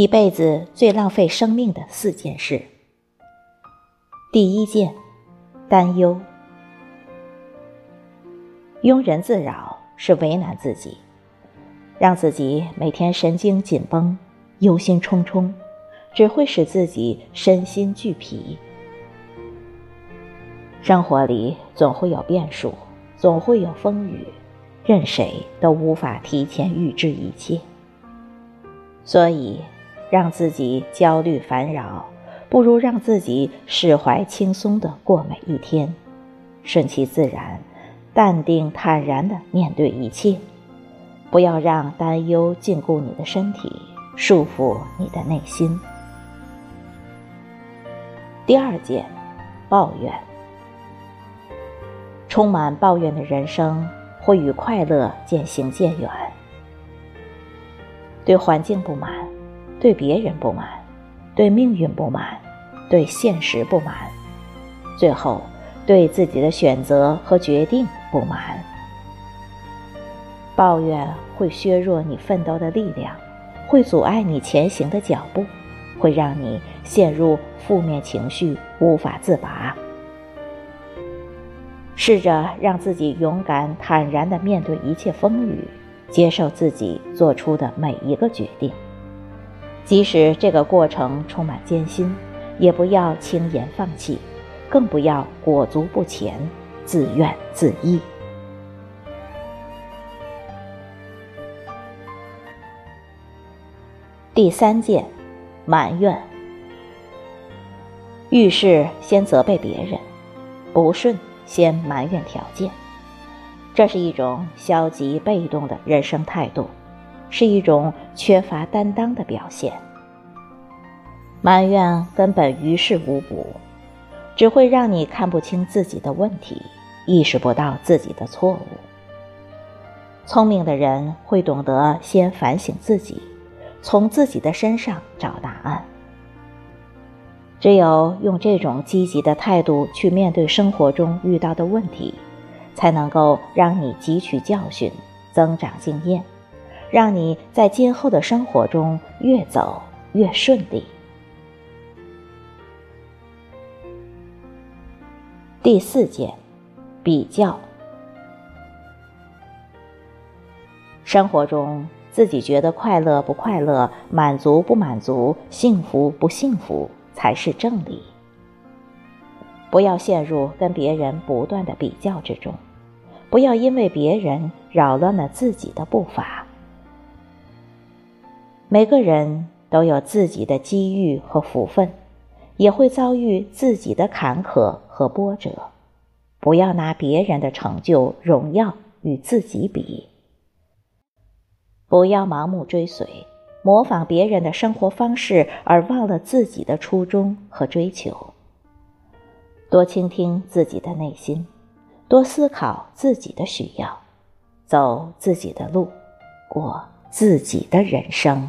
一辈子最浪费生命的四件事。第一件，担忧。庸人自扰是为难自己，让自己每天神经紧绷、忧心忡忡，只会使自己身心俱疲。生活里总会有变数，总会有风雨，任谁都无法提前预知一切，所以。让自己焦虑烦扰，不如让自己释怀轻松的过每一天，顺其自然，淡定坦然的面对一切，不要让担忧禁锢你的身体，束缚你的内心。第二件，抱怨，充满抱怨的人生会与快乐渐行渐远，对环境不满。对别人不满，对命运不满，对现实不满，最后对自己的选择和决定不满。抱怨会削弱你奋斗的力量，会阻碍你前行的脚步，会让你陷入负面情绪无法自拔。试着让自己勇敢坦然地面对一切风雨，接受自己做出的每一个决定。即使这个过程充满艰辛，也不要轻言放弃，更不要裹足不前、自怨自艾。第三件，埋怨。遇事先责备别人，不顺先埋怨条件，这是一种消极被动的人生态度。是一种缺乏担当的表现。埋怨根本于事无补，只会让你看不清自己的问题，意识不到自己的错误。聪明的人会懂得先反省自己，从自己的身上找答案。只有用这种积极的态度去面对生活中遇到的问题，才能够让你汲取教训，增长经验。让你在今后的生活中越走越顺利。第四件，比较。生活中自己觉得快乐不快乐、满足不满足、幸福不幸福才是正理。不要陷入跟别人不断的比较之中，不要因为别人扰乱了自己的步伐。每个人都有自己的机遇和福分，也会遭遇自己的坎坷和波折。不要拿别人的成就、荣耀与自己比。不要盲目追随、模仿别人的生活方式，而忘了自己的初衷和追求。多倾听自己的内心，多思考自己的需要，走自己的路，过自己的人生。